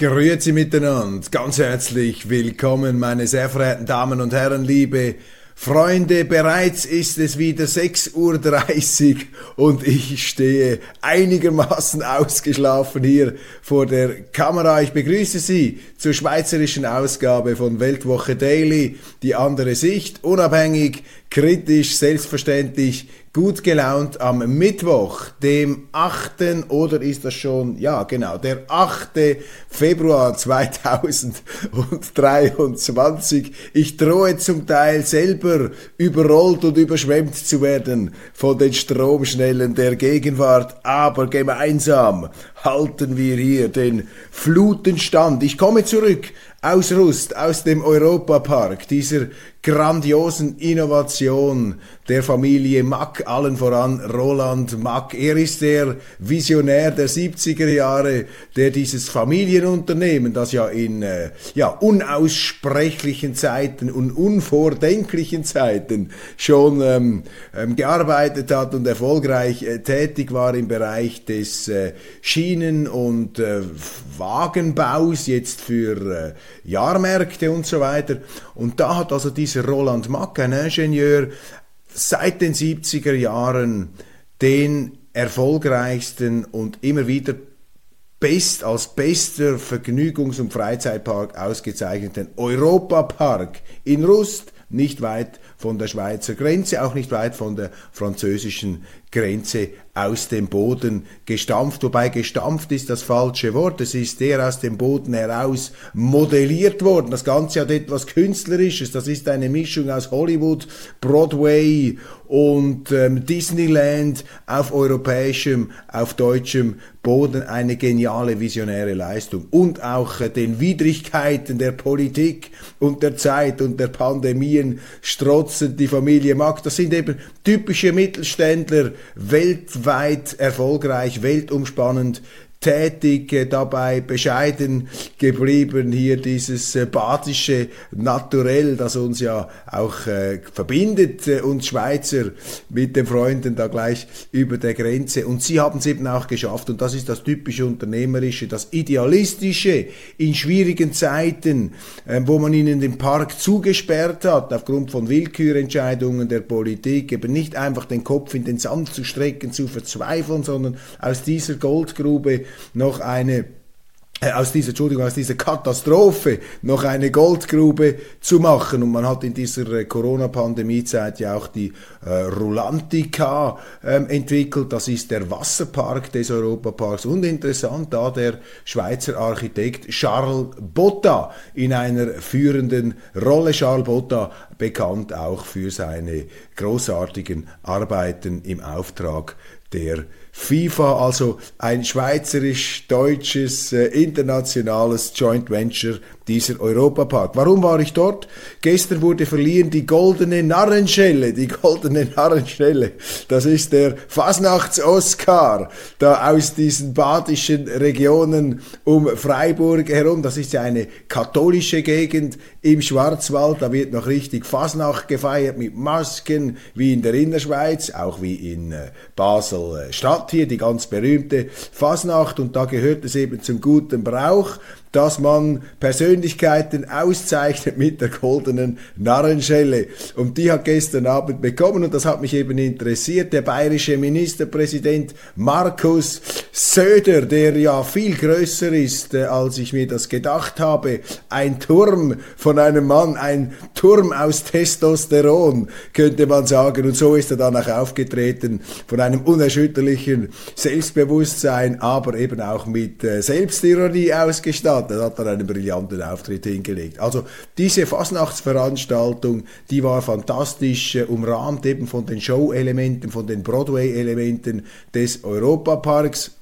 Grüezi miteinander, ganz herzlich willkommen, meine sehr verehrten Damen und Herren, liebe Freunde, bereits ist es wieder 6.30 Uhr und ich stehe einigermaßen ausgeschlafen hier vor der Kamera. Ich begrüße Sie zur schweizerischen Ausgabe von Weltwoche Daily, die andere Sicht, unabhängig, kritisch, selbstverständlich, gut gelaunt am Mittwoch, dem 8. oder ist das schon, ja genau, der 8. Februar 2023. Ich drohe zum Teil selber überrollt und überschwemmt zu werden von den Stromschnellen der Gegenwart, aber gemeinsam halten wir hier den Flutenstand. Ich komme zurück aus Rust, aus dem Europapark, dieser grandiosen Innovation der Familie Mack, allen voran Roland Mack. Er ist der Visionär der 70er Jahre, der dieses Familienunternehmen, das ja in äh, ja, unaussprechlichen Zeiten und unvordenklichen Zeiten schon ähm, ähm, gearbeitet hat und erfolgreich äh, tätig war im Bereich des äh, Schienen- und äh, Wagenbaus, jetzt für äh, Jahrmärkte und so weiter. Und da hat also dieser Roland Mack, ein Ingenieur, seit den 70er Jahren den erfolgreichsten und immer wieder best als bester Vergnügungs- und Freizeitpark ausgezeichneten Europapark in Rust, nicht weit von der Schweizer Grenze, auch nicht weit von der französischen Grenze aus dem Boden gestampft. Wobei gestampft ist das falsche Wort. Es ist der aus dem Boden heraus modelliert worden. Das Ganze hat etwas Künstlerisches. Das ist eine Mischung aus Hollywood, Broadway und ähm, Disneyland auf europäischem, auf deutschem Boden. Eine geniale visionäre Leistung. Und auch äh, den Widrigkeiten der Politik und der Zeit und der Pandemien strotzend die Familie Mack. Das sind eben typische Mittelständler, weltweit erfolgreich, weltumspannend tätig, äh, dabei bescheiden geblieben. Hier dieses äh, badische Naturell, das uns ja auch äh, verbindet, äh, uns Schweizer mit den Freunden da gleich über der Grenze. Und sie haben es eben auch geschafft. Und das ist das typische Unternehmerische, das Idealistische in schwierigen Zeiten, äh, wo man ihnen den Park zugesperrt hat, aufgrund von Willkürentscheidungen der Politik, eben nicht einfach den Kopf in den Sand zu strecken, zu verzweifeln, sondern aus dieser Goldgrube noch eine äh, aus dieser, Entschuldigung, aus dieser Katastrophe noch eine Goldgrube zu machen. Und man hat in dieser äh, Corona-Pandemie-Zeit ja auch die äh, Rulantica ähm, entwickelt. Das ist der Wasserpark des Europaparks. Und interessant, da der Schweizer Architekt Charles Botta in einer führenden Rolle. Charles Botta bekannt auch für seine großartigen Arbeiten im Auftrag der FIFA, also ein schweizerisch-deutsches äh, internationales Joint Venture dieser Europapark. Warum war ich dort? Gestern wurde verliehen die goldene Narrenschelle, die goldene Narrenschelle. Das ist der Fasnachts-Oscar, da aus diesen badischen Regionen um Freiburg herum. Das ist ja eine katholische Gegend im Schwarzwald. Da wird noch richtig Fasnacht gefeiert mit Masken, wie in der Innerschweiz, auch wie in äh, Basel-Stadt hier, die ganz berühmte Fasnacht. Und da gehört es eben zum guten Brauch, dass man Persönlichkeiten auszeichnet mit der goldenen Narrenschelle. Und die hat gestern Abend bekommen und das hat mich eben interessiert. Der bayerische Ministerpräsident Markus Söder, der ja viel größer ist, äh, als ich mir das gedacht habe. Ein Turm von einem Mann, ein Turm aus Testosteron, könnte man sagen. Und so ist er dann auch aufgetreten, von einem unerschütterlichen Selbstbewusstsein, aber eben auch mit äh, Selbstironie ausgestattet hat. Er hat dann einen brillanten Auftritt hingelegt. Also diese Fasnachtsveranstaltung, die war fantastisch, äh, umrahmt eben von den Show-Elementen, von den Broadway-Elementen des Europaparks.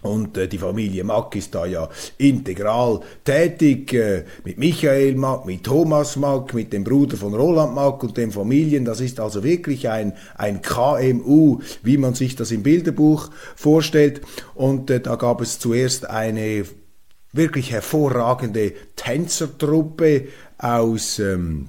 Und äh, die Familie Mack ist da ja integral tätig, äh, mit Michael Mack, mit Thomas Mack, mit dem Bruder von Roland Mack und den Familien. Das ist also wirklich ein, ein KMU, wie man sich das im Bilderbuch vorstellt. Und äh, da gab es zuerst eine wirklich hervorragende Tänzertruppe aus... Ähm,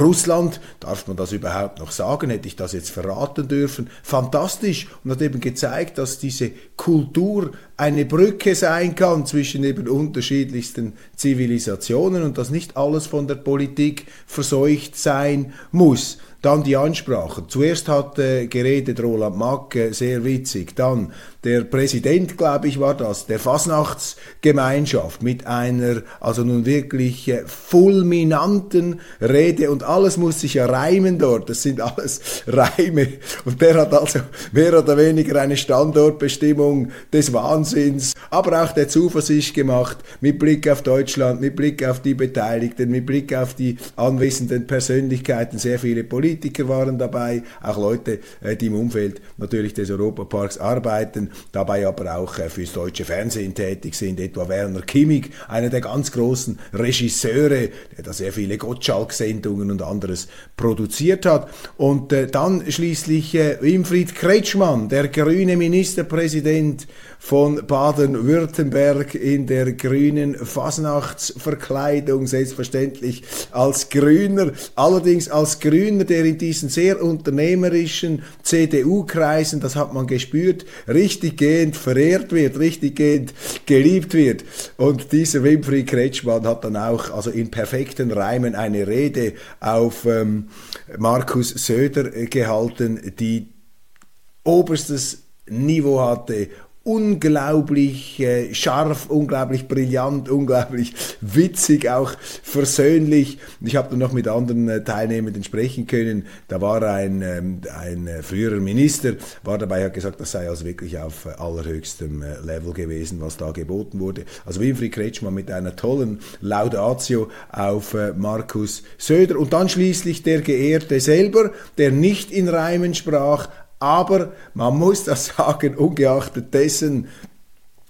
Russland, darf man das überhaupt noch sagen? Hätte ich das jetzt verraten dürfen? Fantastisch und hat eben gezeigt, dass diese Kultur eine Brücke sein kann zwischen eben unterschiedlichsten Zivilisationen und dass nicht alles von der Politik verseucht sein muss. Dann die Ansprachen. Zuerst hat äh, geredet Roland Mack, äh, sehr witzig. Dann der Präsident, glaube ich, war das, der Fasnachtsgemeinschaft mit einer, also nun wirklich äh, fulminanten Rede und alles muss sich ja reimen dort. Das sind alles Reime. Und der hat also mehr oder weniger eine Standortbestimmung des Wahnsinns, aber auch der Zuversicht gemacht mit Blick auf Deutschland, mit Blick auf die Beteiligten, mit Blick auf die anwesenden Persönlichkeiten, sehr viele Politiker Politiker waren dabei, auch Leute, äh, die im Umfeld natürlich des Europaparks arbeiten, dabei aber auch äh, fürs deutsche Fernsehen tätig sind, etwa Werner Kimmig, einer der ganz großen Regisseure, der da sehr viele Gottschalk-Sendungen und anderes produziert hat. Und äh, dann schließlich Winfried Kretschmann, der grüne Ministerpräsident von Baden-Württemberg in der grünen Fasnachtsverkleidung, selbstverständlich als Grüner, allerdings als Grüner, der in diesen sehr unternehmerischen CDU-Kreisen, das hat man gespürt, richtig gehend verehrt wird, richtig gehend geliebt wird. Und dieser Winfried Kretschmann hat dann auch, also in perfekten Reimen, eine Rede auf ähm, Markus Söder gehalten, die oberstes Niveau hatte unglaublich äh, scharf, unglaublich brillant, unglaublich witzig, auch versöhnlich. Ich habe dann noch mit anderen äh, Teilnehmern sprechen können. Da war ein, ähm, ein äh, früherer Minister, war dabei, hat gesagt, das sei also wirklich auf äh, allerhöchstem äh, Level gewesen, was da geboten wurde. Also Winfried Kretschmann mit einer tollen Laudatio auf äh, Markus Söder und dann schließlich der Geehrte selber, der nicht in Reimen sprach, aber man muss das sagen, ungeachtet dessen,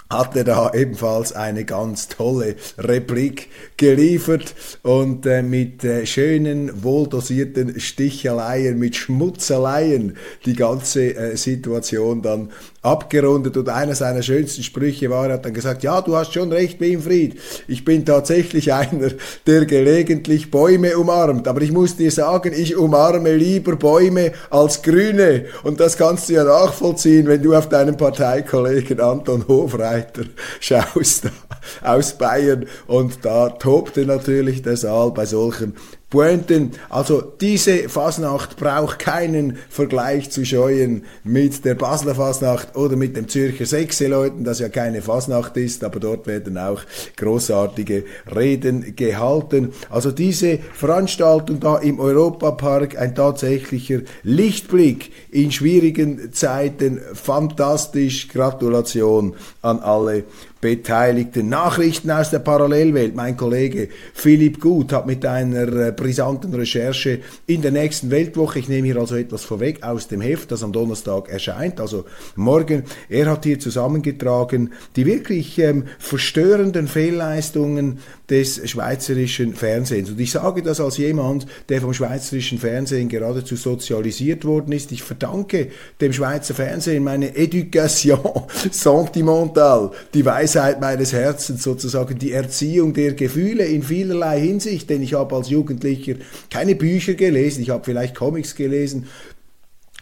hat er da ebenfalls eine ganz tolle Replik geliefert und äh, mit äh, schönen, wohldosierten Sticheleien, mit Schmutzeleien die ganze äh, Situation dann abgerundet und einer seiner schönsten Sprüche war, er hat dann gesagt, ja, du hast schon recht, Winfried, ich bin tatsächlich einer, der gelegentlich Bäume umarmt, aber ich muss dir sagen, ich umarme lieber Bäume als Grüne. Und das kannst du ja nachvollziehen, wenn du auf deinen Parteikollegen Anton Hofreiter schaust aus Bayern. Und da tobte natürlich der Saal bei solchen Pointen. Also diese Fasnacht braucht keinen Vergleich zu scheuen mit der Basler Fasnacht oder mit dem Zürcher Sechseleuten, das ja keine Fasnacht ist, aber dort werden auch großartige Reden gehalten. Also diese Veranstaltung da im Europapark, ein tatsächlicher Lichtblick in schwierigen Zeiten, fantastisch, Gratulation an alle Beteiligten. Nachrichten aus der Parallelwelt. Mein Kollege Philipp Gut hat mit einer äh, brisanten Recherche in der nächsten Weltwoche, ich nehme hier also etwas vorweg aus dem Heft, das am Donnerstag erscheint, also morgen, er hat hier zusammengetragen die wirklich ähm, verstörenden Fehlleistungen des schweizerischen Fernsehens. Und ich sage das als jemand, der vom schweizerischen Fernsehen geradezu sozialisiert worden ist. Ich verdanke dem Schweizer Fernsehen meine Education sentimentale, die Weisheit meines Herzens sozusagen, die Erziehung der Gefühle in vielerlei Hinsicht, denn ich habe als Jugendlicher keine Bücher gelesen, ich habe vielleicht Comics gelesen,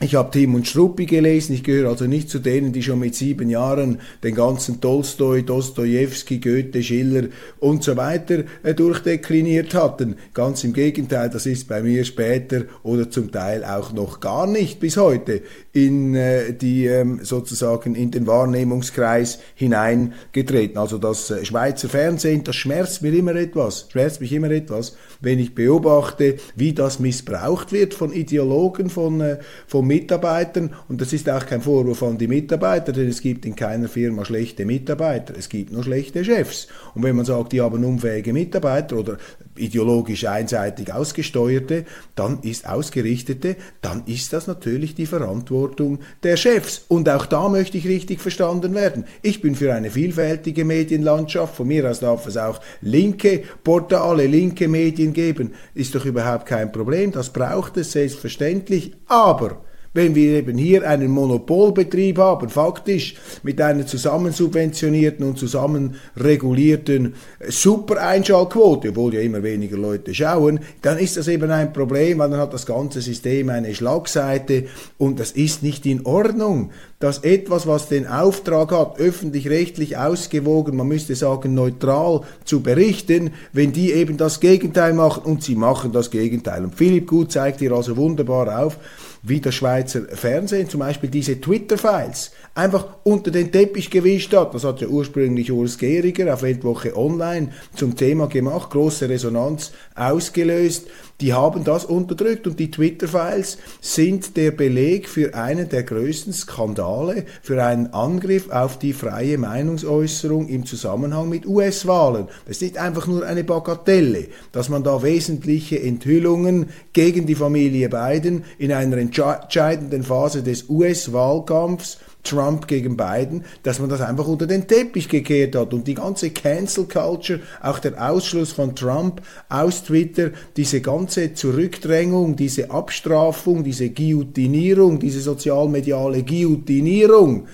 ich habe Tim und Struppi gelesen, ich gehöre also nicht zu denen, die schon mit sieben Jahren den ganzen Tolstoi, Dostoevsky, Goethe, Schiller und so weiter äh, durchdekliniert hatten. Ganz im Gegenteil, das ist bei mir später oder zum Teil auch noch gar nicht bis heute in äh, die ähm, sozusagen in den Wahrnehmungskreis hineingetreten. Also das äh, Schweizer Fernsehen, das schmerzt mir immer etwas, schmerzt mich immer etwas, wenn ich beobachte, wie das missbraucht wird von Ideologen, von, äh, von Mitarbeitern und das ist auch kein Vorwurf an die Mitarbeiter, denn es gibt in keiner Firma schlechte Mitarbeiter, es gibt nur schlechte Chefs. Und wenn man sagt, die haben unfähige Mitarbeiter oder ideologisch einseitig ausgesteuerte, dann ist ausgerichtete, dann ist das natürlich die Verantwortung der Chefs. Und auch da möchte ich richtig verstanden werden. Ich bin für eine vielfältige Medienlandschaft. Von mir aus darf es auch linke Portale, linke Medien geben. Ist doch überhaupt kein Problem. Das braucht es selbstverständlich. Aber wenn wir eben hier einen Monopolbetrieb haben, faktisch mit einer zusammensubventionierten und zusammenregulierten Super-Einschaltquote, obwohl ja immer weniger Leute schauen, dann ist das eben ein Problem, weil dann hat das ganze System eine Schlagseite und das ist nicht in Ordnung dass etwas, was den Auftrag hat, öffentlich-rechtlich ausgewogen, man müsste sagen neutral zu berichten, wenn die eben das Gegenteil machen und sie machen das Gegenteil. Und Philipp Gut zeigt hier also wunderbar auf, wie das Schweizer Fernsehen zum Beispiel diese Twitter-Files einfach unter den Teppich gewischt hat. Das hat ja ursprünglich Urs Gehriger auf Weltwoche Online zum Thema gemacht, große Resonanz ausgelöst. Die haben das unterdrückt und die Twitter-Files sind der Beleg für einen der größten Skandale, für einen Angriff auf die freie Meinungsäußerung im Zusammenhang mit US-Wahlen. Das ist nicht einfach nur eine Bagatelle, dass man da wesentliche Enthüllungen gegen die Familie Biden in einer entscheidenden Phase des US-Wahlkampfs Trump gegen Biden, dass man das einfach unter den Teppich gekehrt hat und die ganze Cancel Culture, auch der Ausschluss von Trump aus Twitter, diese ganze Zurückdrängung, diese Abstrafung, diese Guillotinierung, diese sozialmediale Guillotinierung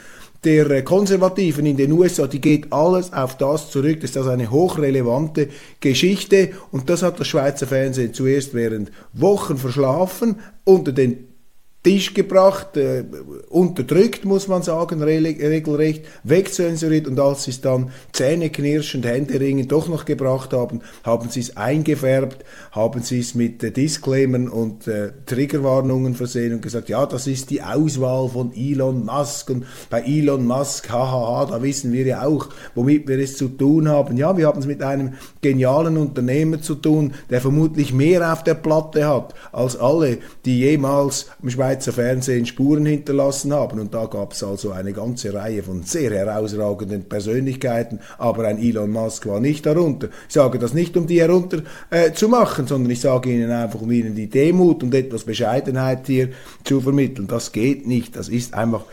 der Konservativen in den USA, die geht alles auf das zurück. Das ist eine hochrelevante Geschichte und das hat das Schweizer Fernsehen zuerst während Wochen verschlafen unter den Tisch gebracht, äh, unterdrückt, muss man sagen, regelrecht, wegzensuriert und als sie es dann zähneknirschend, händeringend doch noch gebracht haben, haben sie es eingefärbt, haben sie es mit äh, Disclaimern und äh, Triggerwarnungen versehen und gesagt, ja, das ist die Auswahl von Elon Musk und bei Elon Musk, hahaha, da wissen wir ja auch, womit wir es zu tun haben. Ja, wir haben es mit einem genialen Unternehmer zu tun, der vermutlich mehr auf der Platte hat als alle, die jemals im Schweizer Schweizer Fernsehen Spuren hinterlassen haben. Und da gab es also eine ganze Reihe von sehr herausragenden Persönlichkeiten, aber ein Elon Musk war nicht darunter. Ich sage das nicht, um die herunter äh, zu machen, sondern ich sage Ihnen einfach, um Ihnen die Demut und etwas Bescheidenheit hier zu vermitteln. Das geht nicht. Das ist einfach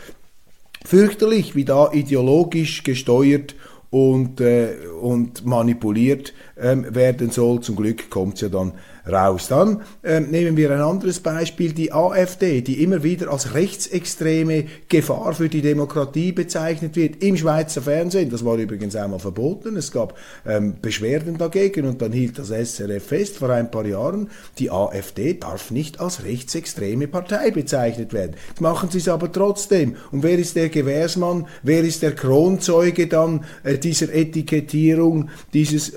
fürchterlich, wie da ideologisch gesteuert und, äh, und manipuliert ähm, werden soll. Zum Glück kommt es ja dann raus. Dann äh, nehmen wir ein anderes Beispiel, die AfD, die immer wieder als rechtsextreme Gefahr für die Demokratie bezeichnet wird im Schweizer Fernsehen. Das war übrigens einmal verboten. Es gab ähm, Beschwerden dagegen und dann hielt das SRF fest vor ein paar Jahren, die AfD darf nicht als rechtsextreme Partei bezeichnet werden. Jetzt machen sie es aber trotzdem. Und wer ist der Gewährsmann? Wer ist der Kronzeuge dann äh, dieser Etikettierung, dieses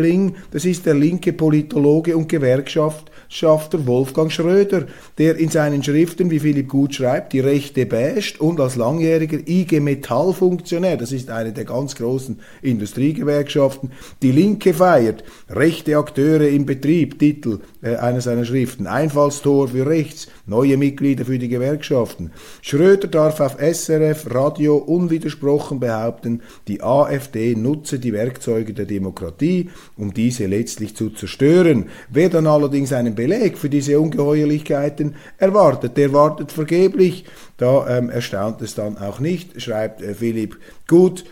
Labeling? Das ist der linke Politologe und Gewerkschafter Wolfgang Schröder, der in seinen Schriften, wie Philipp Gut schreibt, die Rechte basht und als langjähriger IG Metall-Funktionär, das ist eine der ganz großen Industriegewerkschaften, die Linke feiert, rechte Akteure im Betrieb, Titel äh, einer seiner Schriften, Einfallstor für rechts, neue Mitglieder für die Gewerkschaften. Schröder darf auf SRF Radio unwidersprochen behaupten, die AfD nutze die Werkzeuge der Demokratie, um diese letztlich zu zerstören. Wer dann allerdings einen Beleg für diese Ungeheuerlichkeiten erwartet, der wartet vergeblich. Da ähm, erstaunt es dann auch nicht, schreibt äh, Philipp Gut,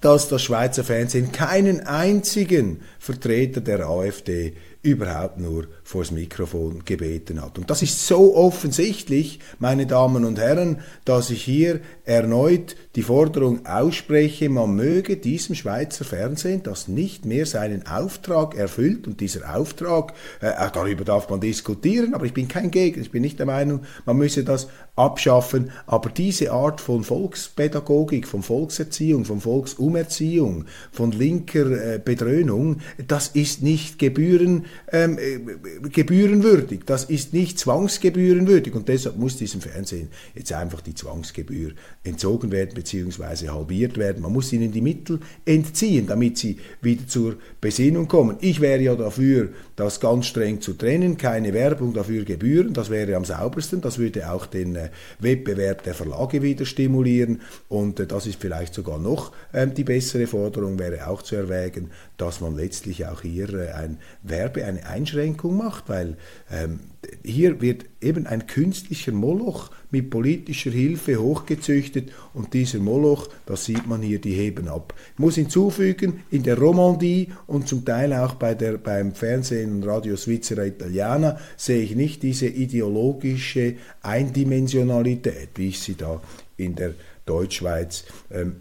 dass das Schweizer Fernsehen keinen einzigen Vertreter der AfD überhaupt nur vors Mikrofon gebeten hat. Und das ist so offensichtlich, meine Damen und Herren, dass ich hier erneut die Forderung ausspreche, man möge diesem Schweizer Fernsehen, das nicht mehr seinen Auftrag erfüllt, und dieser Auftrag, äh, darüber darf man diskutieren, aber ich bin kein Gegner, ich bin nicht der Meinung, man müsse das abschaffen, aber diese Art von Volkspädagogik, von Volkserziehung, von Volksumerziehung, von linker äh, Bedröhnung, das ist nicht gebühren ähm, äh, gebührenwürdig. Das ist nicht zwangsgebührenwürdig und deshalb muss diesem Fernsehen jetzt einfach die Zwangsgebühr entzogen werden bzw. halbiert werden. Man muss ihnen die Mittel entziehen, damit sie wieder zur Besinnung kommen. Ich wäre ja dafür, das ganz streng zu trennen, keine Werbung dafür Gebühren, das wäre am saubersten, das würde auch den äh, Wettbewerb der Verlage wieder stimulieren und äh, das ist vielleicht sogar noch ähm, die bessere Forderung, wäre auch zu erwägen, dass man letztlich auch hier äh, ein Werbe, eine Einschränkung macht, weil ähm, hier wird eben ein künstlicher Moloch mit politischer Hilfe hochgezüchtet und dieser Moloch, das sieht man hier, die heben ab. Ich muss hinzufügen, in der Romandie und zum Teil auch bei der, beim Fernsehen und Radio Svizzera Italiana sehe ich nicht diese ideologische Eindimensionalität, wie ich sie da in der Deutschschweiz ähm,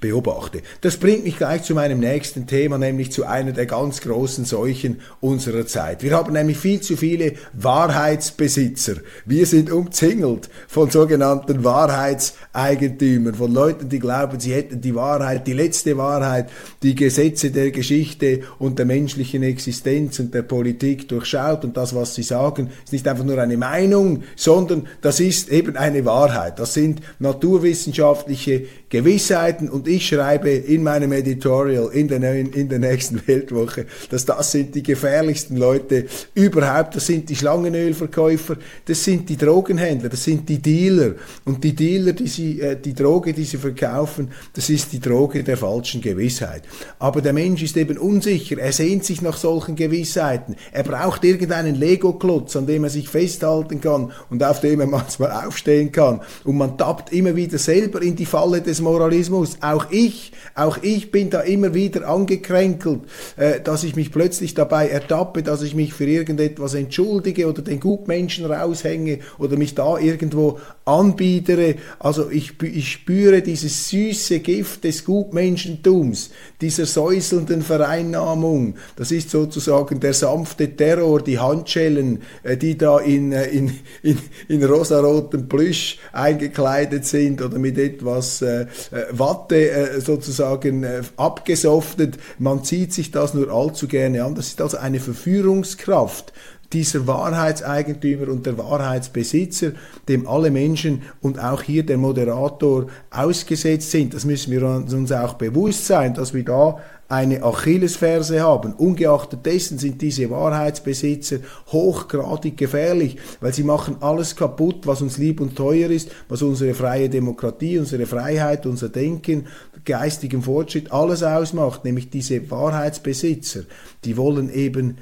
beobachte. Das bringt mich gleich zu meinem nächsten Thema, nämlich zu einer der ganz großen Seuchen unserer Zeit. Wir haben nämlich viel zu viele Wahrheitsbesitzer. Wir sind umzingelt von sogenannten Wahrheitseigentümern, von Leuten, die glauben, sie hätten die Wahrheit, die letzte Wahrheit, die Gesetze der Geschichte und der menschlichen Existenz und der Politik durchschaut und das, was sie sagen, ist nicht einfach nur eine Meinung, sondern das ist eben eine Wahrheit. Das sind naturwissenschaftliche Gewissheiten und ich schreibe in meinem Editorial in der, neuen, in der nächsten Weltwoche, dass das sind die gefährlichsten Leute überhaupt, das sind die Schlangenölverkäufer, das sind die Drogenhändler, das sind die Dealer. Und die Dealer, die, sie, äh, die Droge, die sie verkaufen, das ist die Droge der falschen Gewissheit. Aber der Mensch ist eben unsicher, er sehnt sich nach solchen Gewissheiten, er braucht irgendeinen Lego-Klotz, an dem er sich festhalten kann und auf dem er manchmal aufstehen kann. Und man tappt immer wieder selber in die Falle des Moralismus. Auch ich, auch ich bin da immer wieder angekränkelt, äh, dass ich mich plötzlich dabei ertappe, dass ich mich für irgendetwas entschuldige oder den Gutmenschen raushänge oder mich da irgendwo anbietere. Also ich, ich spüre dieses süße Gift des Gutmenschentums, dieser säuselnden Vereinnahmung. Das ist sozusagen der sanfte Terror, die Handschellen, äh, die da in, äh, in, in, in rosarotem Plüsch eingekleidet sind oder mit etwas äh, äh, Watte äh, sozusagen äh, abgesoftet. Man zieht sich das nur allzu gerne an. Das ist also eine Verführungskraft dieser Wahrheitseigentümer und der Wahrheitsbesitzer, dem alle Menschen und auch hier der Moderator ausgesetzt sind. Das müssen wir uns auch bewusst sein, dass wir da eine Achillesferse haben. Ungeachtet dessen sind diese Wahrheitsbesitzer hochgradig gefährlich, weil sie machen alles kaputt, was uns lieb und teuer ist, was unsere freie Demokratie, unsere Freiheit, unser Denken, geistigen Fortschritt, alles ausmacht, nämlich diese Wahrheitsbesitzer. Die wollen eben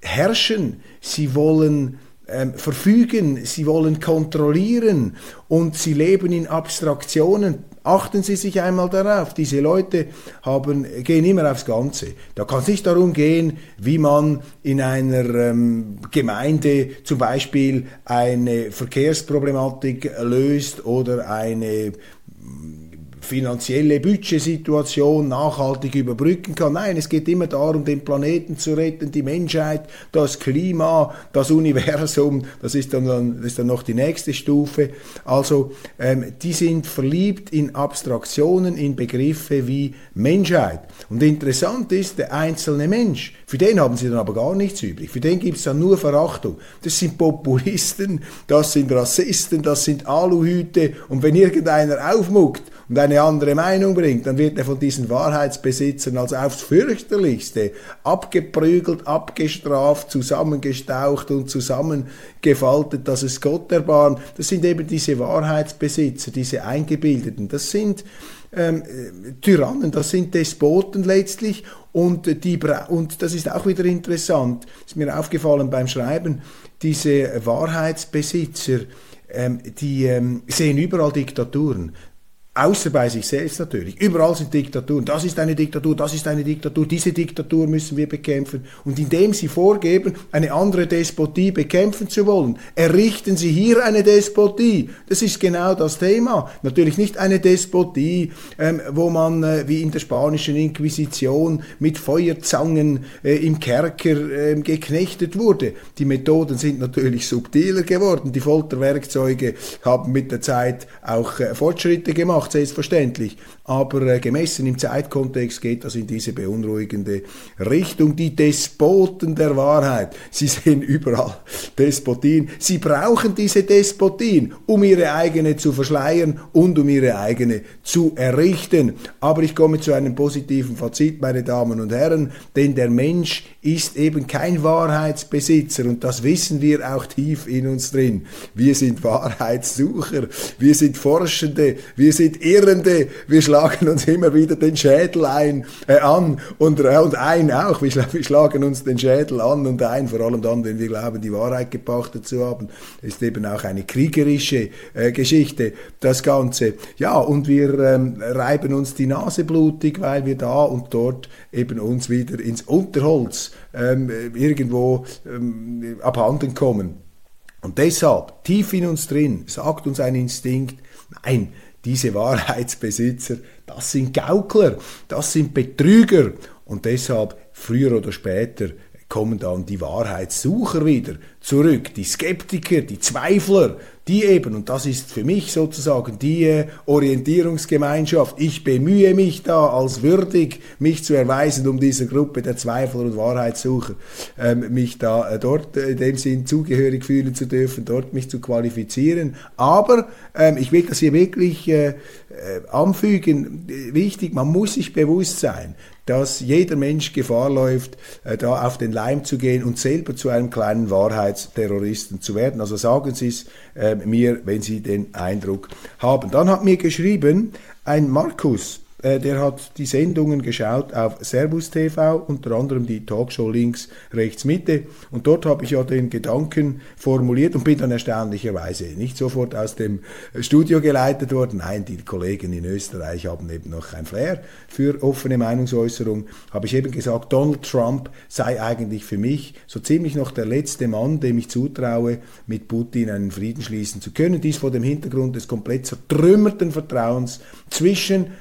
herrschen, sie wollen ähm, verfügen, sie wollen kontrollieren und sie leben in Abstraktionen. Achten Sie sich einmal darauf, diese Leute haben, gehen immer aufs Ganze. Da kann es nicht darum gehen, wie man in einer ähm, Gemeinde zum Beispiel eine Verkehrsproblematik löst oder eine finanzielle Budgetsituation nachhaltig überbrücken kann. Nein, es geht immer darum, den Planeten zu retten, die Menschheit, das Klima, das Universum. Das ist dann, das ist dann noch die nächste Stufe. Also ähm, die sind verliebt in Abstraktionen, in Begriffe wie Menschheit. Und interessant ist, der einzelne Mensch, für den haben sie dann aber gar nichts übrig. Für den gibt es dann nur Verachtung. Das sind Populisten, das sind Rassisten, das sind Aluhüte. Und wenn irgendeiner aufmuckt und eine andere Meinung bringt, dann wird er von diesen Wahrheitsbesitzern also aufs fürchterlichste abgeprügelt, abgestraft, zusammengestaucht und zusammengefaltet, dass es Gott erbarmt. Das sind eben diese Wahrheitsbesitzer, diese Eingebildeten. Das sind ähm, Tyrannen, das sind Despoten letztlich und, die, und das ist auch wieder interessant, ist mir aufgefallen beim Schreiben, diese Wahrheitsbesitzer, ähm, die ähm, sehen überall Diktaturen. Außer bei sich selbst natürlich. Überall sind Diktaturen. Das ist eine Diktatur, das ist eine Diktatur, diese Diktatur müssen wir bekämpfen. Und indem sie vorgeben, eine andere Despotie bekämpfen zu wollen, errichten sie hier eine Despotie. Das ist genau das Thema. Natürlich nicht eine Despotie, ähm, wo man äh, wie in der spanischen Inquisition mit Feuerzangen äh, im Kerker äh, geknechtet wurde. Die Methoden sind natürlich subtiler geworden. Die Folterwerkzeuge haben mit der Zeit auch äh, Fortschritte gemacht gemacht, selbstverständlich. Aber äh, gemessen im Zeitkontext geht das in diese beunruhigende Richtung. Die Despoten der Wahrheit, sie sehen überall Despotien. Sie brauchen diese Despotien, um ihre eigene zu verschleiern und um ihre eigene zu errichten. Aber ich komme zu einem positiven Fazit, meine Damen und Herren, denn der Mensch ist eben kein Wahrheitsbesitzer und das wissen wir auch tief in uns drin. Wir sind Wahrheitssucher, wir sind Forschende, wir sind Irrende, wir schlagen uns immer wieder den Schädel ein, äh, an und, äh, und ein auch. Wir, wir, schlagen uns den Schädel an und ein, vor allem dann, wenn wir glauben, die Wahrheit gepachtet zu haben. Ist eben auch eine kriegerische äh, Geschichte, das Ganze. Ja, und wir ähm, reiben uns die Nase blutig, weil wir da und dort eben uns wieder ins Unterholz ähm, irgendwo ähm, abhanden kommen. Und deshalb, tief in uns drin, sagt uns ein Instinkt, nein, diese Wahrheitsbesitzer, das sind Gaukler, das sind Betrüger. Und deshalb, früher oder später, kommen dann die Wahrheitssucher wieder zurück, die Skeptiker, die Zweifler, die eben, und das ist für mich sozusagen die äh, Orientierungsgemeinschaft, ich bemühe mich da als würdig, mich zu erweisen, um dieser Gruppe der Zweifler und Wahrheitssucher, ähm, mich da äh, dort äh, in dem Sinn zugehörig fühlen zu dürfen, dort mich zu qualifizieren. Aber ähm, ich will das hier wirklich äh, äh anfügen, wichtig, man muss sich bewusst sein, dass jeder Mensch Gefahr läuft, äh, da auf den Leim zu gehen und selber zu einem kleinen Wahrheitsterroristen zu werden. Also sagen Sie es äh, mir, wenn Sie den Eindruck haben. Dann hat mir geschrieben ein Markus, der hat die Sendungen geschaut auf Servus TV, unter anderem die Talkshow links, rechts, Mitte. Und dort habe ich ja den Gedanken formuliert und bin dann erstaunlicherweise nicht sofort aus dem Studio geleitet worden. Nein, die Kollegen in Österreich haben eben noch ein Flair für offene Meinungsäußerung. Habe ich eben gesagt, Donald Trump sei eigentlich für mich so ziemlich noch der letzte Mann, dem ich zutraue, mit Putin einen Frieden schließen zu können. Dies vor dem Hintergrund des komplett zertrümmerten Vertrauens zwischen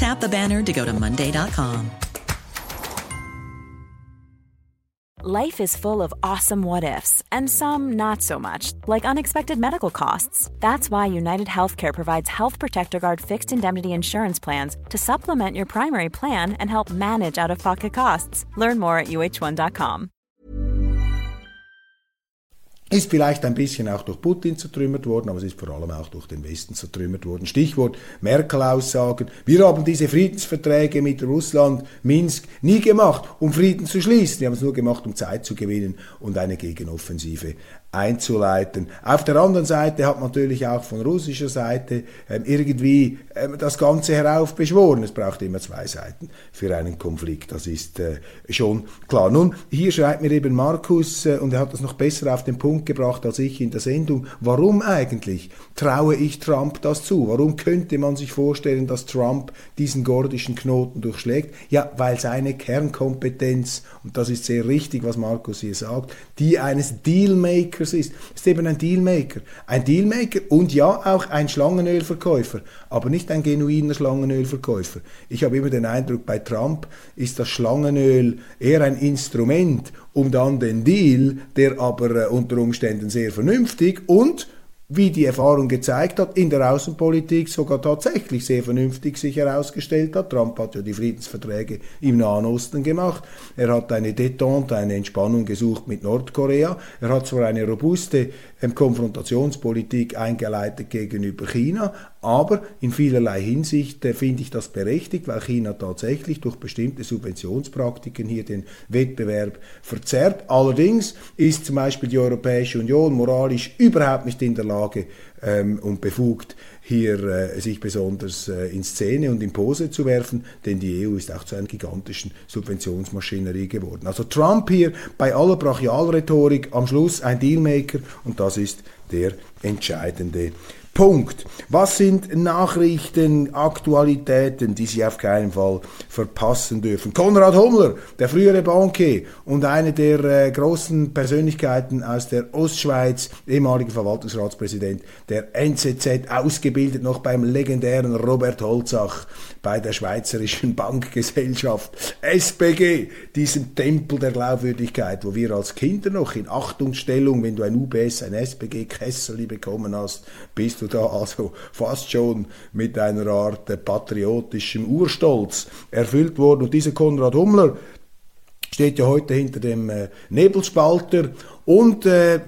Tap the banner to go to Monday.com. Life is full of awesome what ifs, and some not so much, like unexpected medical costs. That's why United Healthcare provides Health Protector Guard fixed indemnity insurance plans to supplement your primary plan and help manage out of pocket costs. Learn more at uh1.com. Ist vielleicht ein bisschen auch durch Putin zertrümmert worden, aber es ist vor allem auch durch den Westen zertrümmert worden. Stichwort Merkel-Aussagen. Wir haben diese Friedensverträge mit Russland, Minsk, nie gemacht, um Frieden zu schließen. Wir haben es nur gemacht, um Zeit zu gewinnen und eine Gegenoffensive einzuleiten. Auf der anderen Seite hat natürlich auch von russischer Seite ähm, irgendwie ähm, das Ganze heraufbeschworen. Es braucht immer zwei Seiten für einen Konflikt, das ist äh, schon klar. Nun, hier schreibt mir eben Markus, äh, und er hat das noch besser auf den Punkt gebracht als ich in der Sendung, warum eigentlich traue ich Trump das zu? Warum könnte man sich vorstellen, dass Trump diesen gordischen Knoten durchschlägt? Ja, weil seine Kernkompetenz, und das ist sehr richtig, was Markus hier sagt, die eines Dealmakers Dealmakers ist. ist eben ein Dealmaker. Ein Dealmaker und ja auch ein Schlangenölverkäufer, aber nicht ein genuiner Schlangenölverkäufer. Ich habe immer den Eindruck, bei Trump ist das Schlangenöl eher ein Instrument, um dann den Deal, der aber äh, unter Umständen sehr vernünftig und wie die Erfahrung gezeigt hat, in der Außenpolitik sogar tatsächlich sehr vernünftig sich herausgestellt hat. Trump hat ja die Friedensverträge im Nahen Osten gemacht. Er hat eine Detente, eine Entspannung gesucht mit Nordkorea. Er hat zwar eine robuste ähm, Konfrontationspolitik eingeleitet gegenüber China, aber in vielerlei Hinsicht äh, finde ich das berechtigt, weil China tatsächlich durch bestimmte Subventionspraktiken hier den Wettbewerb verzerrt. Allerdings ist zum Beispiel die Europäische Union moralisch überhaupt nicht in der Lage ähm, und befugt, hier äh, sich besonders äh, in Szene und in Pose zu werfen, denn die EU ist auch zu einer gigantischen Subventionsmaschinerie geworden. Also Trump hier bei aller Brachialrhetorik am Schluss ein Dealmaker und das ist der entscheidende Punkt. Was sind Nachrichten, Aktualitäten, die Sie auf keinen Fall verpassen dürfen? Konrad Hummler, der frühere Bankier und eine der äh, großen Persönlichkeiten aus der Ostschweiz, ehemaliger Verwaltungsratspräsident der NZZ, ausgebildet noch beim legendären Robert Holzach bei der Schweizerischen Bankgesellschaft SBG, diesem Tempel der Glaubwürdigkeit, wo wir als Kinder noch in Achtungsstellung, wenn du ein UBS, ein SBG-Kessel bekommen hast, bist du da also fast schon mit einer Art patriotischem Urstolz erfüllt worden. Und dieser Konrad Hummler steht ja heute hinter dem äh, Nebelspalter und äh,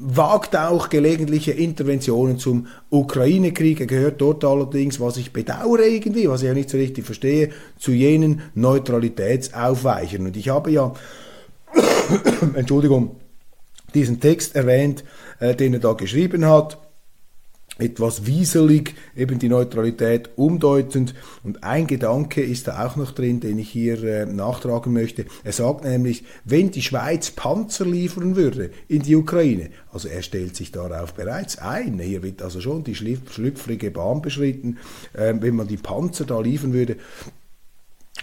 wagt auch gelegentliche Interventionen zum Ukraine-Krieg. Er gehört dort allerdings, was ich bedauere irgendwie, was ich ja nicht so richtig verstehe, zu jenen Neutralitätsaufweichern. Und ich habe ja, Entschuldigung, diesen Text erwähnt, äh, den er da geschrieben hat etwas wieselig, eben die Neutralität umdeutend. Und ein Gedanke ist da auch noch drin, den ich hier äh, nachtragen möchte. Er sagt nämlich, wenn die Schweiz Panzer liefern würde in die Ukraine, also er stellt sich darauf bereits ein, hier wird also schon die schlüpfrige Bahn beschritten, äh, wenn man die Panzer da liefern würde,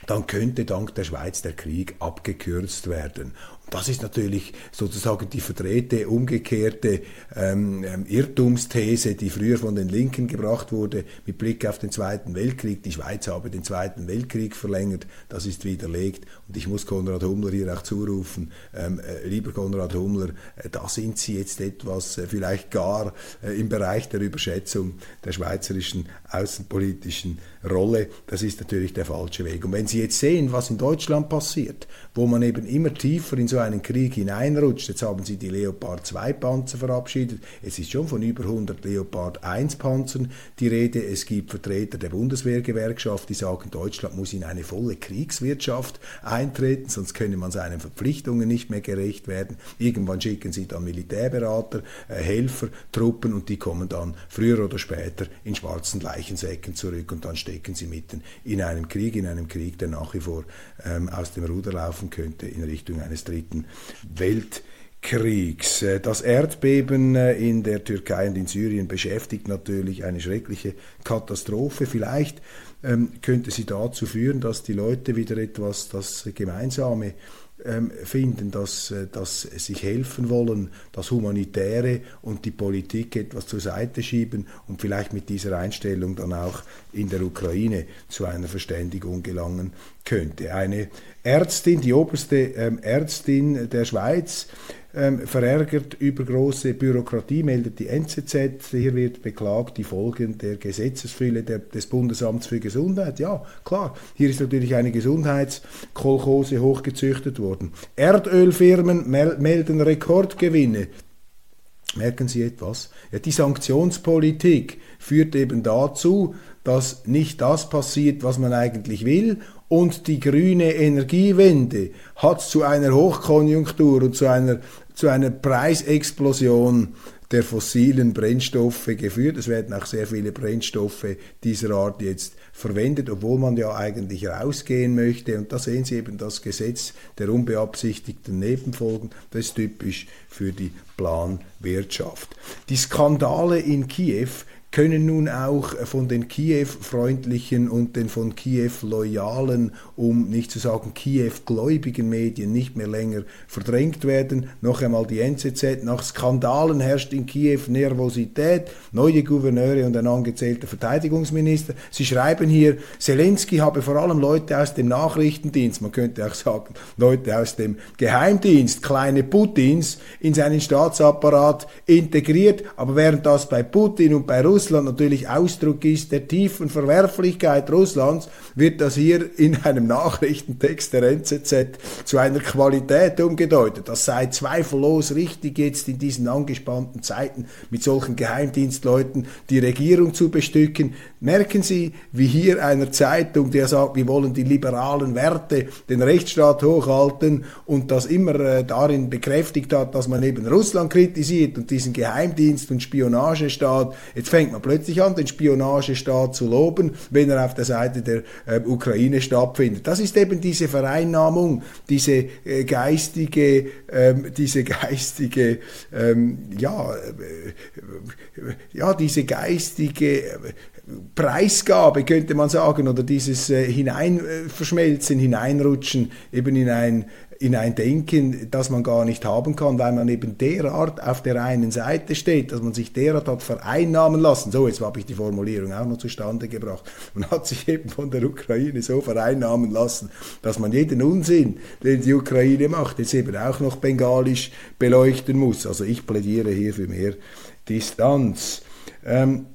dann könnte dank der Schweiz der Krieg abgekürzt werden. Das ist natürlich sozusagen die verdrehte, umgekehrte ähm, ähm, Irrtumsthese, die früher von den Linken gebracht wurde, mit Blick auf den Zweiten Weltkrieg. Die Schweiz habe den Zweiten Weltkrieg verlängert, das ist widerlegt. Und ich muss Konrad Hummler hier auch zurufen, ähm, äh, lieber Konrad Hummler, äh, da sind Sie jetzt etwas äh, vielleicht gar äh, im Bereich der Überschätzung der schweizerischen außenpolitischen Rolle. Das ist natürlich der falsche Weg. Und wenn Sie jetzt sehen, was in Deutschland passiert, wo man eben immer tiefer in so einen Krieg hineinrutscht. Jetzt haben sie die Leopard 2 Panzer verabschiedet. Es ist schon von über 100 Leopard 1 Panzern die Rede. Es gibt Vertreter der Bundeswehrgewerkschaft, die sagen, Deutschland muss in eine volle Kriegswirtschaft eintreten, sonst könne man seinen Verpflichtungen nicht mehr gerecht werden. Irgendwann schicken sie dann Militärberater, äh, Helfer, Truppen und die kommen dann früher oder später in schwarzen Leichensäcken zurück und dann stecken sie mitten in einem Krieg, in einem Krieg, der nach wie vor ähm, aus dem Ruder laufen könnte in Richtung eines dritten Dritten Weltkriegs. Äh, das Erdbeben äh, in der Türkei und in Syrien beschäftigt natürlich eine schreckliche Katastrophe. Vielleicht ähm, könnte sie dazu führen, dass die Leute wieder etwas das Gemeinsame finden, dass, äh, dass sich helfen wollen, das Humanitäre und die Politik etwas zur Seite schieben und vielleicht mit dieser Einstellung dann auch in der Ukraine zu einer Verständigung gelangen könnte. Eine Ärztin, die oberste ähm, Ärztin der Schweiz, ähm, verärgert über große Bürokratie, meldet die NZZ. Hier wird beklagt die Folgen der Gesetzesfülle der, des Bundesamts für Gesundheit. Ja, klar, hier ist natürlich eine Gesundheitskolchose hochgezüchtet worden. Erdölfirmen mel melden Rekordgewinne. Merken Sie etwas? Ja, die Sanktionspolitik führt eben dazu, dass nicht das passiert, was man eigentlich will und die grüne Energiewende hat zu einer Hochkonjunktur und zu einer, zu einer Preisexplosion der fossilen Brennstoffe geführt. Es werden auch sehr viele Brennstoffe dieser Art jetzt verwendet, obwohl man ja eigentlich rausgehen möchte. Und da sehen Sie eben das Gesetz der unbeabsichtigten Nebenfolgen. Das ist typisch für die Planwirtschaft. Die Skandale in Kiew können nun auch von den Kiew-freundlichen und den von Kiew loyalen, um nicht zu sagen Kiew-gläubigen Medien nicht mehr länger verdrängt werden. Noch einmal die NZZ. Nach Skandalen herrscht in Kiew Nervosität, neue Gouverneure und ein angezählter Verteidigungsminister. Sie schreiben hier, Zelensky habe vor allem Leute aus dem Nachrichtendienst, man könnte auch sagen Leute aus dem Geheimdienst, kleine Putins, in seinen Staatsapparat integriert. Aber während das bei Putin und bei Russland natürlich Ausdruck ist der tiefen Verwerflichkeit Russlands, wird das hier in einem Nachrichtentext der NZZ zu einer Qualität umgedeutet. Das sei zweifellos richtig jetzt in diesen angespannten Zeiten mit solchen Geheimdienstleuten die Regierung zu bestücken. Merken Sie, wie hier einer Zeitung, der sagt, wir wollen die liberalen Werte, den Rechtsstaat hochhalten und das immer äh, darin bekräftigt hat, dass man eben Russland kritisiert und diesen Geheimdienst und Spionagestaat. Jetzt fängt man plötzlich an, den Spionagestaat zu loben, wenn er auf der Seite der äh, Ukraine stattfindet. Das ist eben diese Vereinnahmung, diese äh, geistige, ähm, diese geistige, ähm, ja, äh, ja, diese geistige äh, Preisgabe, könnte man sagen, oder dieses äh, Hineinverschmelzen, Hineinrutschen eben in ein in ein Denken, das man gar nicht haben kann, weil man eben derart auf der einen Seite steht, dass man sich derart hat vereinnahmen lassen. So, jetzt habe ich die Formulierung auch noch zustande gebracht. Man hat sich eben von der Ukraine so vereinnahmen lassen, dass man jeden Unsinn, den die Ukraine macht, jetzt eben auch noch bengalisch beleuchten muss. Also ich plädiere hier für mehr Distanz. Ähm,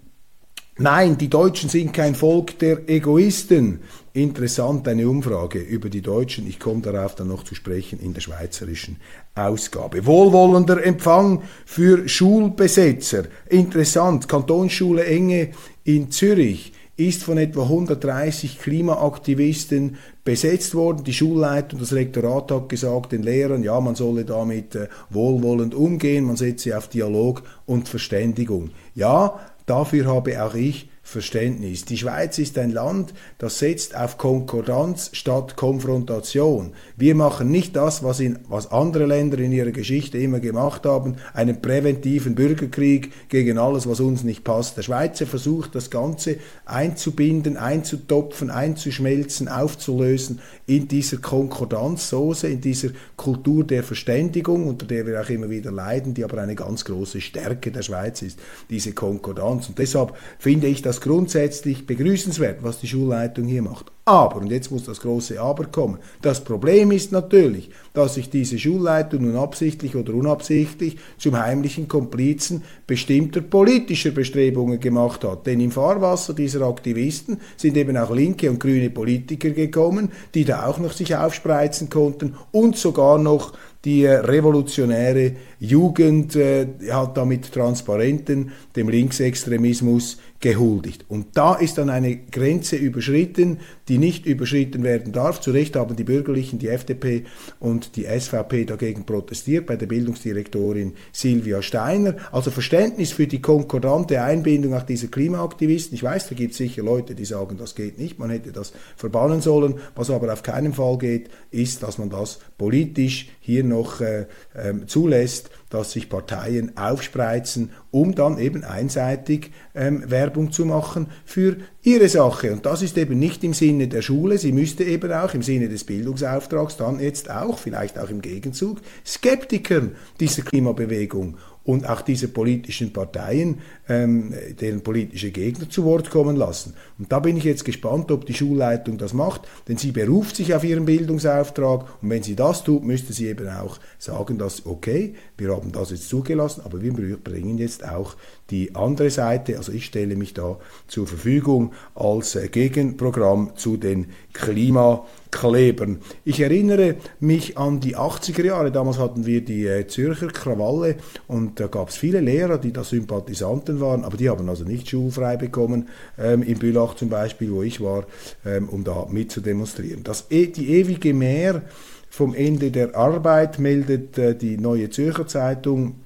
Nein, die Deutschen sind kein Volk der Egoisten. Interessant eine Umfrage über die Deutschen. Ich komme darauf dann noch zu sprechen in der schweizerischen Ausgabe. Wohlwollender Empfang für Schulbesetzer. Interessant. Kantonsschule Enge in Zürich ist von etwa 130 Klimaaktivisten besetzt worden. Die Schulleitung, das Rektorat hat gesagt den Lehrern, ja, man solle damit äh, wohlwollend umgehen, man setze auf Dialog und Verständigung. Ja, Dafür habe auch ich Verständnis. Die Schweiz ist ein Land, das setzt auf Konkordanz statt Konfrontation. Wir machen nicht das, was, in, was andere Länder in ihrer Geschichte immer gemacht haben, einen präventiven Bürgerkrieg gegen alles, was uns nicht passt. Der Schweizer versucht, das Ganze einzubinden, einzutopfen, einzuschmelzen, aufzulösen in dieser Konkordanzsoße, in dieser Kultur der Verständigung, unter der wir auch immer wieder leiden, die aber eine ganz große Stärke der Schweiz ist, diese Konkordanz. Und deshalb finde ich das das grundsätzlich begrüßenswert, was die Schulleitung hier macht. Aber, und jetzt muss das große Aber kommen, das Problem ist natürlich, dass sich diese Schulleitung nun absichtlich oder unabsichtlich zum heimlichen Komplizen bestimmter politischer Bestrebungen gemacht hat. Denn im Fahrwasser dieser Aktivisten sind eben auch linke und grüne Politiker gekommen, die da auch noch sich aufspreizen konnten und sogar noch die revolutionäre Jugend äh, hat damit Transparenten dem Linksextremismus gehuldigt. Und da ist dann eine Grenze überschritten, die nicht überschritten werden darf. Zu Recht haben die Bürgerlichen, die FDP und die SVP dagegen protestiert, bei der Bildungsdirektorin Silvia Steiner. Also Verständnis für die konkordante Einbindung auch dieser Klimaaktivisten. Ich weiß, da gibt es sicher Leute, die sagen, das geht nicht, man hätte das verbannen sollen. Was aber auf keinen Fall geht, ist, dass man das politisch hier noch äh, äh, zulässt dass sich Parteien aufspreizen, um dann eben einseitig ähm, Werbung zu machen für ihre Sache. Und das ist eben nicht im Sinne der Schule. Sie müsste eben auch im Sinne des Bildungsauftrags dann jetzt auch, vielleicht auch im Gegenzug, Skeptikern dieser Klimabewegung und auch diese politischen Parteien, ähm, deren politische Gegner zu Wort kommen lassen. Und da bin ich jetzt gespannt, ob die Schulleitung das macht, denn sie beruft sich auf ihren Bildungsauftrag und wenn sie das tut, müsste sie eben auch sagen, dass okay, wir haben das jetzt zugelassen, aber wir bringen jetzt auch die andere Seite, also ich stelle mich da zur Verfügung als äh, Gegenprogramm zu den Klimaklebern. Ich erinnere mich an die 80er Jahre, damals hatten wir die äh, Zürcher Krawalle und da gab es viele Lehrer, die da Sympathisanten waren, aber die haben also nicht schulfrei bekommen, ähm, in Bülach zum Beispiel, wo ich war, ähm, um da mitzudemonstrieren. Das, e, die ewige Mehr vom Ende der Arbeit meldet äh, die Neue Zürcher Zeitung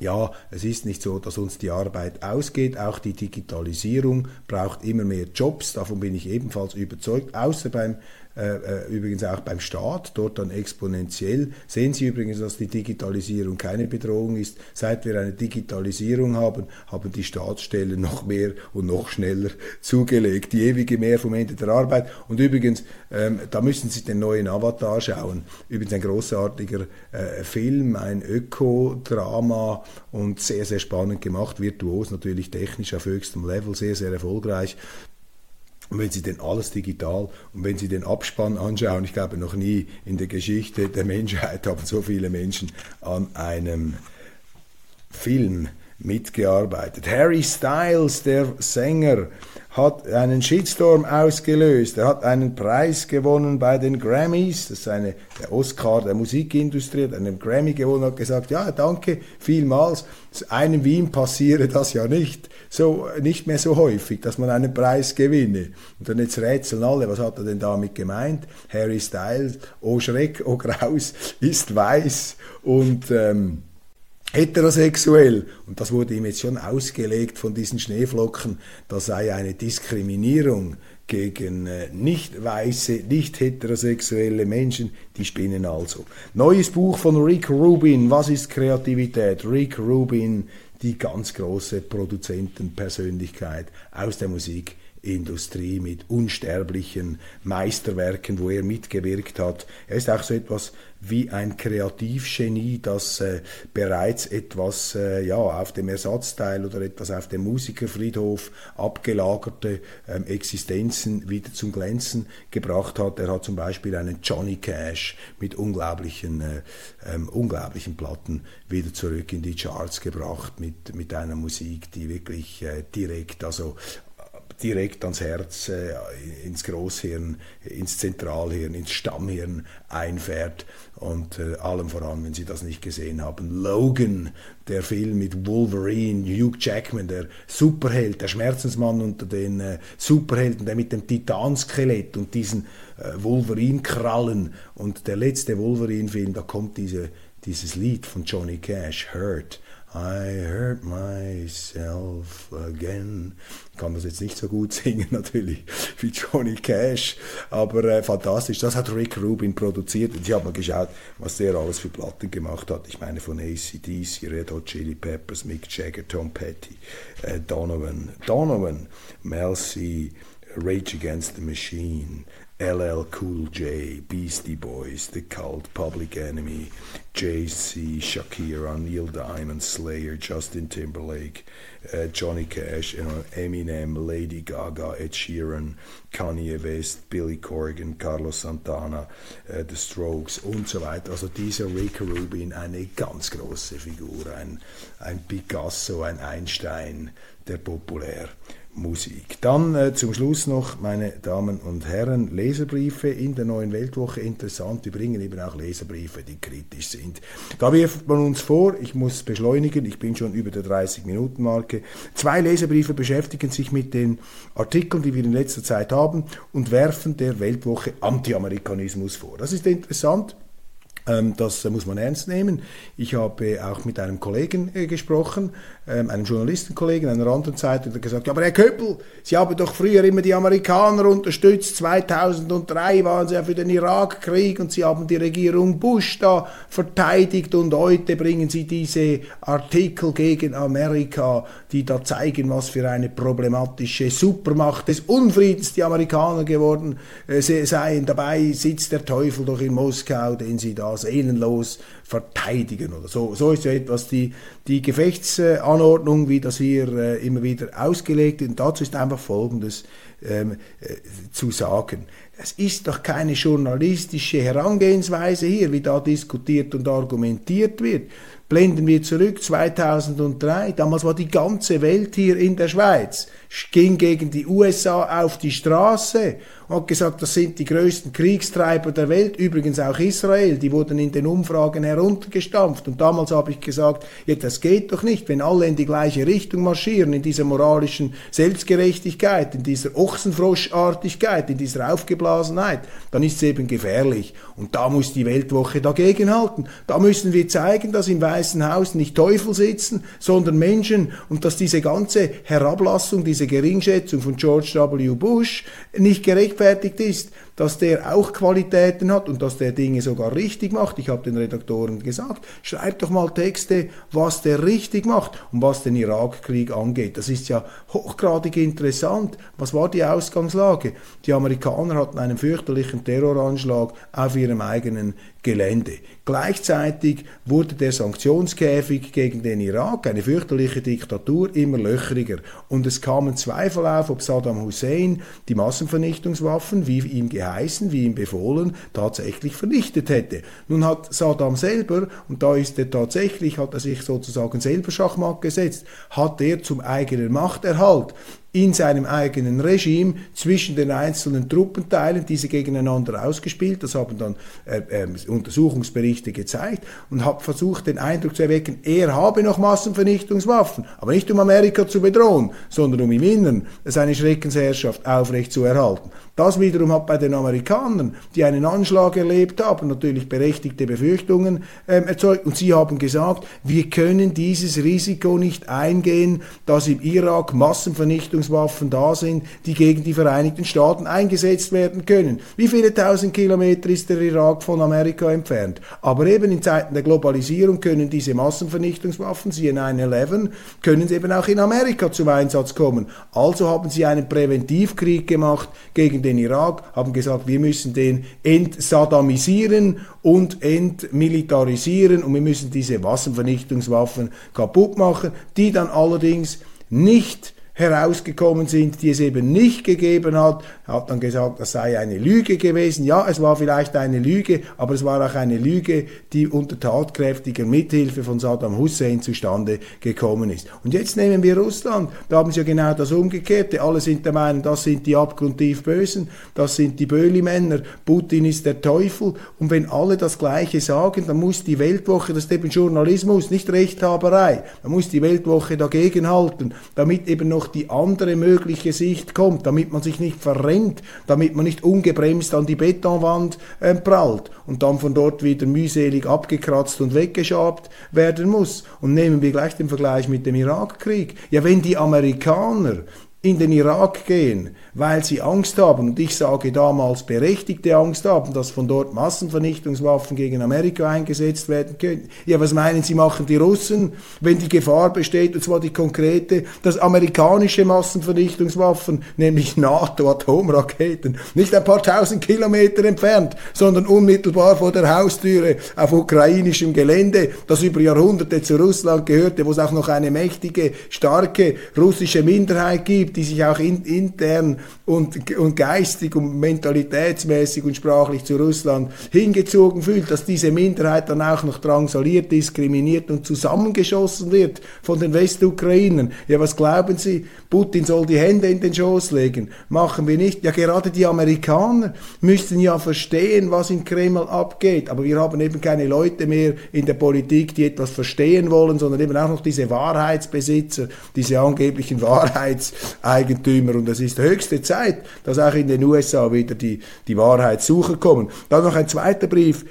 ja, es ist nicht so, dass uns die Arbeit ausgeht. Auch die Digitalisierung braucht immer mehr Jobs. Davon bin ich ebenfalls überzeugt. Außer beim äh, äh, übrigens auch beim Staat, dort dann exponentiell. Sehen Sie übrigens, dass die Digitalisierung keine Bedrohung ist. Seit wir eine Digitalisierung haben, haben die Staatsstellen noch mehr und noch schneller zugelegt. Die ewige Mehr vom Ende der Arbeit. Und übrigens, ähm, da müssen Sie den neuen Avatar schauen. Übrigens ein großartiger äh, Film, ein Ökodrama und sehr, sehr spannend gemacht, virtuos natürlich technisch auf höchstem Level, sehr, sehr erfolgreich. Und wenn Sie denn alles digital und wenn Sie den Abspann anschauen, ich glaube noch nie in der Geschichte der Menschheit haben so viele Menschen an einem Film mitgearbeitet. Harry Styles, der Sänger, hat einen Shitstorm ausgelöst. Er hat einen Preis gewonnen bei den Grammys. Das ist eine, der Oscar der Musikindustrie, hat einen Grammy gewonnen, hat gesagt, ja, danke vielmals. Einem wie ihm passiere das ja nicht so, nicht mehr so häufig, dass man einen Preis gewinne. Und dann jetzt rätseln alle, was hat er denn damit gemeint? Harry Styles, oh Schreck, oh Graus, ist weiß und, ähm, heterosexuell. Und das wurde ihm jetzt schon ausgelegt von diesen Schneeflocken, das sei eine Diskriminierung gegen äh, nicht weiße, nicht heterosexuelle Menschen, die spinnen also. Neues Buch von Rick Rubin, was ist Kreativität? Rick Rubin, die ganz große Produzentenpersönlichkeit aus der Musik Industrie mit unsterblichen Meisterwerken, wo er mitgewirkt hat. Er ist auch so etwas wie ein Kreativgenie, das äh, bereits etwas äh, ja, auf dem Ersatzteil oder etwas auf dem Musikerfriedhof abgelagerte ähm, Existenzen wieder zum Glänzen gebracht hat. Er hat zum Beispiel einen Johnny Cash mit unglaublichen, äh, ähm, unglaublichen Platten wieder zurück in die Charts gebracht mit, mit einer Musik, die wirklich äh, direkt, also direkt ans Herz, äh, ins Großhirn, ins Zentralhirn, ins Stammhirn einfährt. Und äh, allem voran, wenn Sie das nicht gesehen haben, Logan, der Film mit Wolverine, Hugh Jackman, der Superheld, der Schmerzensmann unter den äh, Superhelden, der mit dem Titanskelett und diesen Wolverine-Krallen und der letzte Wolverine-Film, da kommt diese, dieses Lied von Johnny Cash, Hurt. I hurt myself again. Kann das jetzt nicht so gut singen natürlich wie Johnny Cash, aber äh, fantastisch. Das hat Rick Rubin produziert und ich habe mal geschaut, was der alles für Platten gemacht hat. Ich meine von ACDC, Red Hot Chili Peppers, Mick Jagger, Tom Petty, äh, Donovan, Donovan, Mel C, Rage Against the Machine, LL Cool J, Beastie Boys, The Cult, Public Enemy, Jay-Z, Shakira, Neil Diamond, Slayer, Justin Timberlake, uh, Johnny Cash, you know, Eminem, Lady Gaga, Ed Sheeran, Kanye West, Billy Corgan, Carlos Santana, uh, The Strokes und so weiter. Also dieser Rick Rubin, eine ganz große Figur, ein, ein Picasso, ein Einstein der populär Musik. Dann äh, zum Schluss noch, meine Damen und Herren, Leserbriefe in der neuen Weltwoche. Interessant, wir bringen eben auch Leserbriefe, die kritisch sind. Da wirft man uns vor, ich muss beschleunigen, ich bin schon über der 30-Minuten-Marke. Zwei Leserbriefe beschäftigen sich mit den Artikeln, die wir in letzter Zeit haben und werfen der Weltwoche Anti-Amerikanismus vor. Das ist interessant. Ähm, das muss man ernst nehmen. Ich habe auch mit einem Kollegen äh, gesprochen, ähm, einem Journalistenkollegen einer anderen Zeitung, der gesagt, ja, aber Herr Köppel, Sie haben doch früher immer die Amerikaner unterstützt. 2003 waren Sie ja für den Irakkrieg und Sie haben die Regierung Bush da verteidigt und heute bringen Sie diese Artikel gegen Amerika, die da zeigen, was für eine problematische Supermacht des Unfriedens die Amerikaner geworden äh, seien. Dabei sitzt der Teufel doch in Moskau, den Sie da seelenlos verteidigen oder so. So ist ja etwas die, die Gefechtsanordnung, wie das hier äh, immer wieder ausgelegt ist. Und dazu ist einfach Folgendes ähm, äh, zu sagen. Es ist doch keine journalistische Herangehensweise hier, wie da diskutiert und argumentiert wird. Blenden wir zurück 2003, damals war die ganze Welt hier in der Schweiz, ging gegen die USA auf die Straße hat gesagt, das sind die größten Kriegstreiber der Welt, übrigens auch Israel, die wurden in den Umfragen heruntergestampft. Und damals habe ich gesagt, ja, das geht doch nicht, wenn alle in die gleiche Richtung marschieren, in dieser moralischen Selbstgerechtigkeit, in dieser Ochsenfroschartigkeit, in dieser Aufgeblasenheit, dann ist es eben gefährlich. Und da muss die Weltwoche dagegenhalten. Da müssen wir zeigen, dass im Weißen Haus nicht Teufel sitzen, sondern Menschen und dass diese ganze Herablassung, diese Geringschätzung von George W. Bush nicht gerecht gerechtfertigt ist, dass der auch Qualitäten hat und dass der Dinge sogar richtig macht. Ich habe den Redaktoren gesagt, schreibt doch mal Texte, was der richtig macht und was den Irakkrieg angeht. Das ist ja hochgradig interessant. Was war die Ausgangslage? Die Amerikaner hatten einen fürchterlichen Terroranschlag auf ihrem eigenen Gelände. Gleichzeitig wurde der Sanktionskäfig gegen den Irak, eine fürchterliche Diktatur, immer löchriger. Und es kamen Zweifel auf, ob Saddam Hussein die Massenvernichtungswaffen, wie ihm geheißen, wie ihm befohlen, tatsächlich vernichtet hätte. Nun hat Saddam selber, und da ist er tatsächlich, hat er sich sozusagen selber Schachmatt gesetzt, hat er zum eigenen Machterhalt in seinem eigenen Regime zwischen den einzelnen Truppenteilen, diese gegeneinander ausgespielt. Das haben dann äh, äh, Untersuchungsberichte gezeigt und hat versucht, den Eindruck zu erwecken, er habe noch Massenvernichtungswaffen, aber nicht um Amerika zu bedrohen, sondern um im Inneren seine Schreckensherrschaft aufrecht zu erhalten. Das wiederum hat bei den Amerikanern, die einen Anschlag erlebt haben, natürlich berechtigte Befürchtungen ähm, erzeugt. Und sie haben gesagt, wir können dieses Risiko nicht eingehen, dass im Irak Massenvernichtungswaffen da sind, die gegen die Vereinigten Staaten eingesetzt werden können. Wie viele tausend Kilometer ist der Irak von Amerika entfernt? Aber eben in Zeiten der Globalisierung können diese Massenvernichtungswaffen, siehe 9-11, können eben auch in Amerika zum Einsatz kommen. Also haben sie einen Präventivkrieg gemacht gegen den Irak, haben gesagt, wir müssen den entsaddamisieren und entmilitarisieren und wir müssen diese Massenvernichtungswaffen kaputt machen, die dann allerdings nicht herausgekommen sind, die es eben nicht gegeben hat, hat dann gesagt, das sei eine Lüge gewesen. Ja, es war vielleicht eine Lüge, aber es war auch eine Lüge, die unter tatkräftiger Mithilfe von Saddam Hussein zustande gekommen ist. Und jetzt nehmen wir Russland. Da haben sie ja genau das Umgekehrte. Alle sind der Meinung, das sind die abgrundtief Bösen, das sind die Böhli-Männer, Putin ist der Teufel. Und wenn alle das Gleiche sagen, dann muss die Weltwoche, das ist eben Journalismus, nicht Rechthaberei, dann muss die Weltwoche dagegenhalten, damit eben noch die andere mögliche Sicht kommt, damit man sich nicht verrennt, damit man nicht ungebremst an die Betonwand äh, prallt und dann von dort wieder mühselig abgekratzt und weggeschabt werden muss. Und nehmen wir gleich den Vergleich mit dem Irakkrieg. Ja, wenn die Amerikaner in den Irak gehen, weil sie Angst haben, und ich sage damals berechtigte Angst haben, dass von dort Massenvernichtungswaffen gegen Amerika eingesetzt werden können. Ja, was meinen Sie, machen die Russen, wenn die Gefahr besteht, und zwar die konkrete, dass amerikanische Massenvernichtungswaffen, nämlich NATO-Atomraketen, nicht ein paar tausend Kilometer entfernt, sondern unmittelbar vor der Haustüre auf ukrainischem Gelände, das über Jahrhunderte zu Russland gehörte, wo es auch noch eine mächtige, starke russische Minderheit gibt, die sich auch in, intern und, und geistig und mentalitätsmäßig und sprachlich zu Russland hingezogen fühlt, dass diese Minderheit dann auch noch drangsaliert, diskriminiert und zusammengeschossen wird von den Westukrainern. Ja, was glauben Sie? Putin soll die Hände in den Schoß legen. Machen wir nicht. Ja, gerade die Amerikaner müssten ja verstehen, was in Kreml abgeht. Aber wir haben eben keine Leute mehr in der Politik, die etwas verstehen wollen, sondern eben auch noch diese Wahrheitsbesitzer, diese angeblichen Wahrheitseigentümer. Und es ist höchste Zeit, dass auch in den USA wieder die, die Wahrheitssucher kommen. Dann noch ein zweiter Brief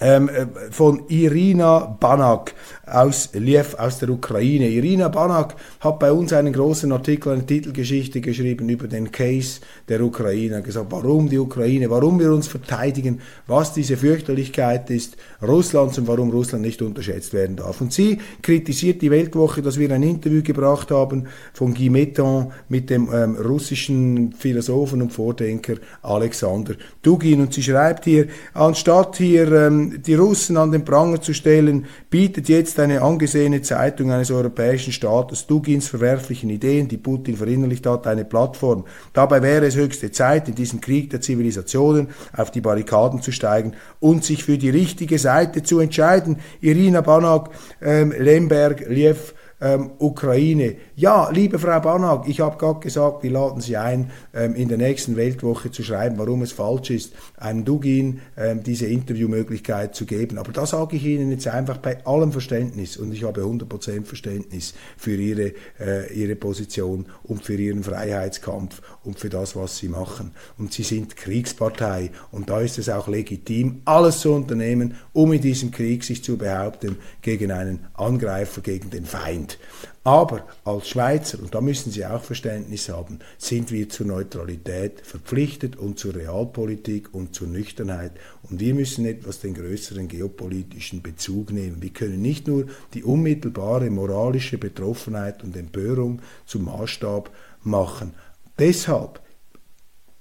ähm, äh, von Irina Banak aus Liev, aus der Ukraine. Irina Banak hat bei uns einen großen Artikel, eine Titelgeschichte geschrieben über den Case der Ukraine. Gesagt, warum die Ukraine, warum wir uns verteidigen, was diese Fürchterlichkeit ist Russlands und warum Russland nicht unterschätzt werden darf. Und sie kritisiert die Weltwoche, dass wir ein Interview gebracht haben von Guy Metton mit dem ähm, russischen Philosophen und Vordenker Alexander Dugin. Und sie schreibt hier, anstatt hier ähm, die Russen an den Pranger zu stellen, bietet jetzt eine angesehene Zeitung eines europäischen Staates Dugins verwerflichen Ideen, die Putin verinnerlicht hat, eine Plattform. Dabei wäre es höchste Zeit, in diesem Krieg der Zivilisationen auf die Barrikaden zu steigen und sich für die richtige Seite zu entscheiden. Irina Banak, ähm, Lemberg, Liev, ähm, Ukraine. Ja, liebe Frau Banak, ich habe gerade gesagt, wir laden Sie ein, ähm, in der nächsten Weltwoche zu schreiben, warum es falsch ist, einem Dugin ähm, diese Interviewmöglichkeit zu geben. Aber da sage ich Ihnen jetzt einfach bei allem Verständnis, und ich habe 100% Verständnis für Ihre, äh, Ihre Position und für Ihren Freiheitskampf und für das, was Sie machen. Und Sie sind Kriegspartei und da ist es auch legitim, alles zu unternehmen, um in diesem Krieg sich zu behaupten gegen einen Angreifer, gegen den Feind. Aber als Schweizer, und da müssen Sie auch Verständnis haben, sind wir zur Neutralität verpflichtet und zur Realpolitik und zur Nüchternheit. Und wir müssen etwas den größeren geopolitischen Bezug nehmen. Wir können nicht nur die unmittelbare moralische Betroffenheit und Empörung zum Maßstab machen. Deshalb,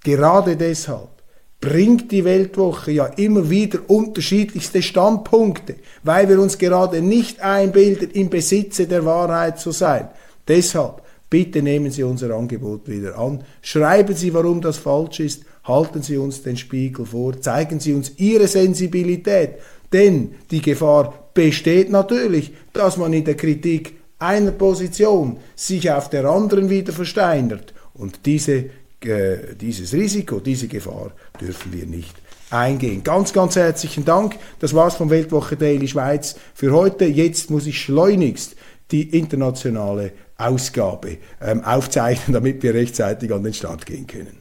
gerade deshalb, bringt die Weltwoche ja immer wieder unterschiedlichste Standpunkte, weil wir uns gerade nicht einbilden, im Besitze der Wahrheit zu sein. Deshalb, bitte nehmen Sie unser Angebot wieder an, schreiben Sie, warum das falsch ist, halten Sie uns den Spiegel vor, zeigen Sie uns Ihre Sensibilität, denn die Gefahr besteht natürlich, dass man in der Kritik einer Position sich auf der anderen wieder versteinert. Und diese, äh, dieses Risiko, diese Gefahr dürfen wir nicht eingehen. Ganz, ganz herzlichen Dank. Das war's vom Weltwoche Daily Schweiz für heute. Jetzt muss ich schleunigst die internationale Ausgabe ähm, aufzeichnen, damit wir rechtzeitig an den Start gehen können.